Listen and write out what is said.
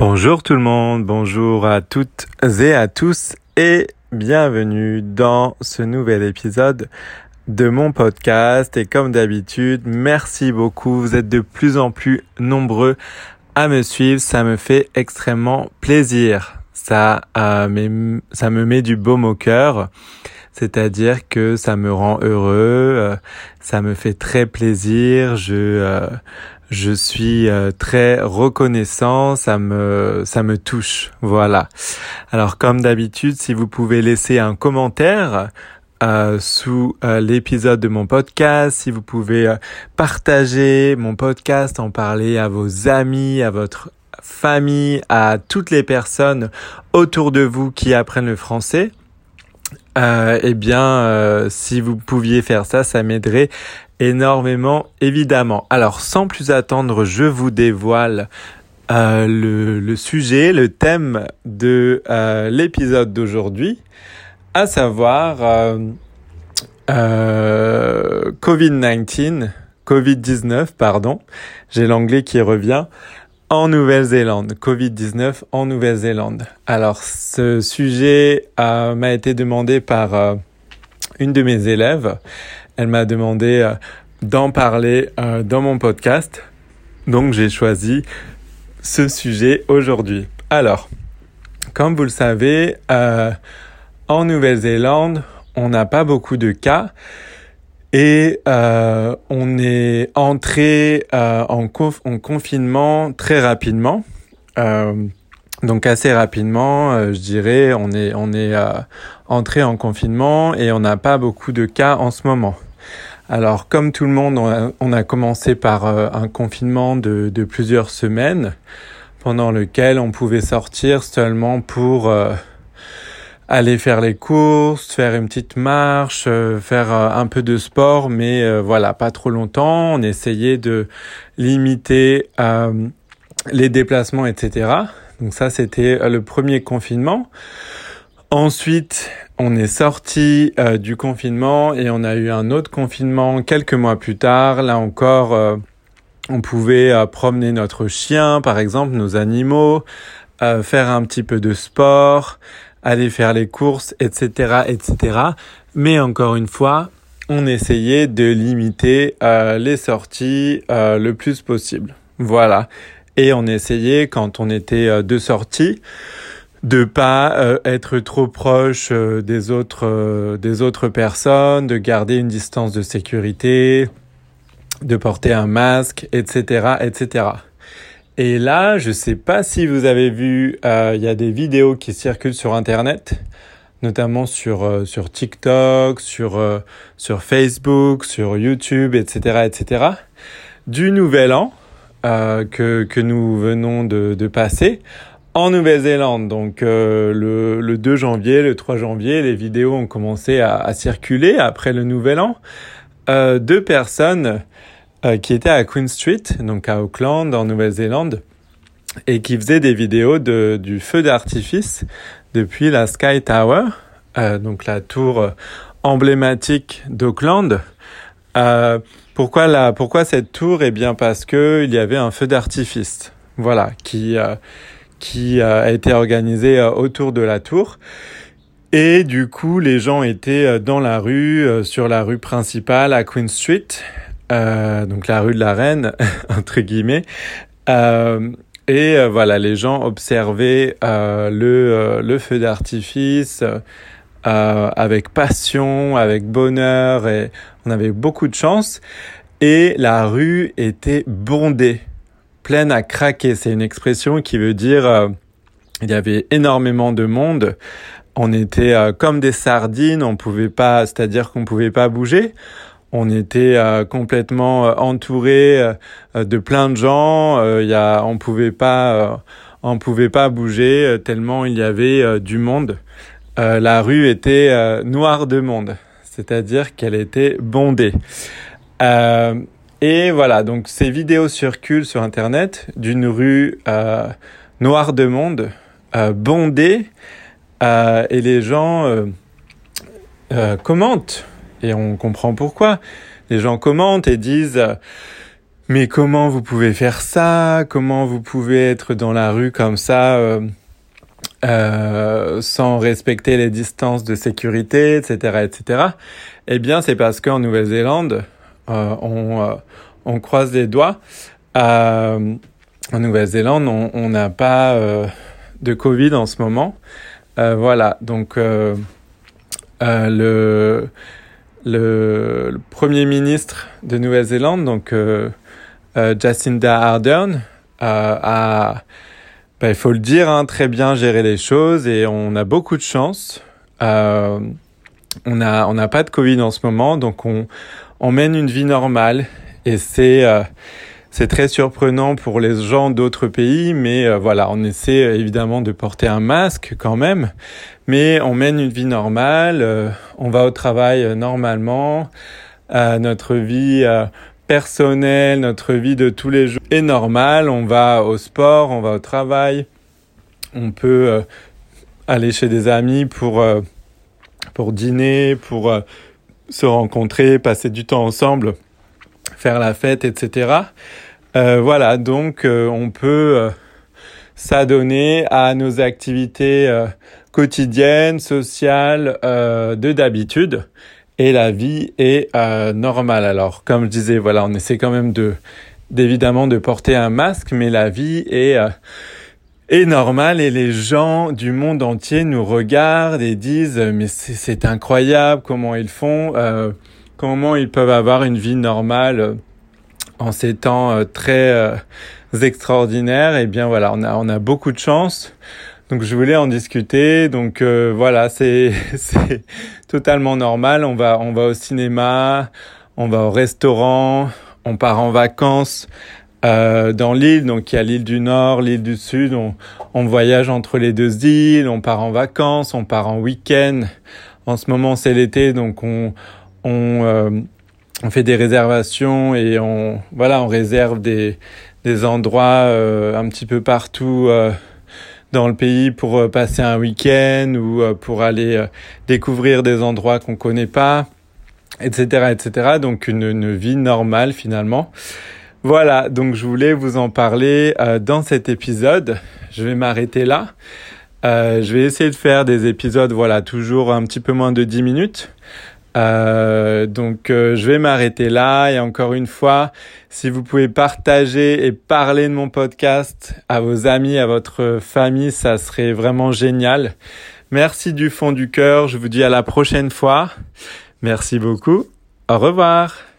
Bonjour tout le monde, bonjour à toutes et à tous et bienvenue dans ce nouvel épisode de mon podcast et comme d'habitude, merci beaucoup, vous êtes de plus en plus nombreux à me suivre, ça me fait extrêmement plaisir. Ça, euh, ça me met du baume au cœur, c'est-à-dire que ça me rend heureux, euh, ça me fait très plaisir, je euh, je suis euh, très reconnaissant, ça me ça me touche. Voilà. Alors comme d'habitude, si vous pouvez laisser un commentaire euh, sous euh, l'épisode de mon podcast, si vous pouvez partager mon podcast, en parler à vos amis, à votre famille, à toutes les personnes autour de vous qui apprennent le français. eh bien, si vous pouviez faire ça, ça m'aiderait énormément, évidemment. Alors, sans plus attendre, je vous dévoile euh, le, sujet, le thème de euh, l'épisode d'aujourd'hui, à savoir euh, Covid-19, Covid-19, pardon, j'ai l'anglais qui revient, en Nouvelle-Zélande, Covid-19 en Nouvelle-Zélande. Alors, ce sujet m'a été demandé par une de mes élèves elle m'a demandé euh, d'en parler euh, dans mon podcast. Donc j'ai choisi ce sujet aujourd'hui. Alors, comme vous le savez, euh, en Nouvelle-Zélande, on n'a pas beaucoup de cas et on est entré en, confinement très rapidement. donc assez rapidement, je dirais, on est on est entré en confinement et on n'a pas beaucoup de cas en ce moment. Alors, comme tout le monde, on a, commencé par euh, un confinement de, plusieurs semaines, pendant lequel on pouvait sortir seulement pour euh, aller faire les courses, faire une petite marche, euh, faire un peu de sport, mais voilà, pas trop longtemps. On essayait de limiter les déplacements, etc. Donc ça, c'était le premier confinement. Ensuite, on est sorti euh, du confinement et on a eu un autre confinement quelques mois plus tard. Là encore, euh, on pouvait euh, promener notre chien, par exemple, nos animaux, faire un petit peu de sport, aller faire les courses, etc., etc. Mais encore une fois, on essayait de limiter les sorties le plus possible. Voilà. Et on essayait, quand on était de sortie, de pas euh, être trop proche euh, des autres euh, des autres personnes, de garder une distance de sécurité, de porter un masque, etc., etc. Et là, je sais pas si vous avez vu, il y a des vidéos qui circulent sur Internet, notamment sur sur TikTok, sur sur Facebook, sur YouTube, etc., etc. Du Nouvel An que que nous venons de, de passer en Nouvelle-Zélande. Donc euh, le, le, 2 janvier, le 3 janvier, les vidéos ont commencé à, à circuler après le Nouvel An. Euh, deux personnes euh, qui étaient à Queen Street, donc à Auckland, en Nouvelle-Zélande, et qui faisaient des vidéos de, du feu d'artifice depuis la Sky Tower, euh, donc la tour emblématique d'Auckland. pourquoi, la, pourquoi cette tour? Eh bien parce que il y avait un feu d'artifice, voilà, qui qui a été organisé euh, autour de la tour. Et du coup, les gens étaient euh, dans la rue, euh, sur la rue principale à Queen Street, euh, donc la rue de la Reine, entre guillemets. Euh, et voilà, les gens observaient le, le feu d'artifice avec passion, avec bonheur, et on avait beaucoup de chance. Et la rue était bondée pleine à craquer. C'est une expression qui veut dire euh, il y avait énormément de monde. On était euh, comme des sardines, on pouvait pas, c'est-à-dire qu'on pouvait pas bouger. On était euh, complètement entouré de plein de gens. Il y a, on pouvait pas, on pouvait pas bouger tellement il y avait du monde. la rue était noire de monde, c'est-à-dire qu'elle était bondée. Et voilà, donc ces vidéos circulent sur Internet d'une rue euh, noire de monde, euh, bondée, euh, et les gens euh, euh, commentent, et on comprend pourquoi. Les gens commentent et disent mais comment vous pouvez faire ça? Comment vous pouvez être dans la rue comme ça euh, euh, sans respecter les distances de sécurité, etc., etc. Eh bien, c'est parce qu'en Nouvelle-Zélande, on, euh, on, croise les doigts. en Nouvelle-Zélande, on n'a pas de Covid en ce moment. voilà, donc le, premier ministre de Nouvelle-Zélande, donc euh, Jacinda Ardern a, bah, il faut le dire, hein, très bien géré les choses et on a beaucoup de chance. Euh, on n'a pas de Covid en ce moment, donc on, on mène une vie normale et c'est euh, c'est très surprenant pour les gens d'autres pays, mais euh, voilà, on essaie euh, évidemment de porter un masque quand même, mais on mène une vie normale, on va au travail normalement, notre vie personnel, notre vie de tous les jours est normale. On va au sport, on va au travail, on peut euh, aller chez des amis pour, euh, pour dîner, pour euh, se rencontrer, passer du temps ensemble, faire la fête, etc. voilà, donc on peut s'adonner à nos activités quotidiennes, sociales, de d'habitude et la vie est euh, normale. Alors, comme je disais, voilà, on essaie quand même de d'évidemment de porter un masque, mais la vie est euh, est normale et les gens du monde entier nous regardent et disent mais c'est incroyable comment ils font, euh, comment ils peuvent avoir une vie normale en ces temps très extraordinaires. Et eh bien voilà, on a on a beaucoup de chance. Donc je voulais en discuter. Donc euh, voilà, c'est c'est totalement normal. On va on va au cinéma, on va au restaurant, on part en vacances euh, dans l'île. Donc il y a l'île du Nord, l'île du Sud. On on voyage entre les deux îles. On part en vacances, on part en week-end. En ce moment c'est l'été, donc on on euh, on fait des réservations et on voilà on réserve des des endroits euh, un petit peu partout dans le pays pour euh, passer un week-end ou euh, pour aller euh, découvrir des endroits qu'on connaît pas, etc., etc. Donc une, une, vie normale finalement. Voilà, donc je voulais vous en parler dans cet épisode. Je vais m'arrêter là. Euh, je vais essayer de faire des épisodes, voilà, toujours un petit peu moins de 10 minutes. Euh, donc euh, je vais m'arrêter là et encore une fois, si vous pouvez partager et parler de mon podcast à vos amis, à votre famille, ça serait vraiment génial. Merci du fond du cœur, je vous dis à la prochaine fois. Merci beaucoup. Au revoir.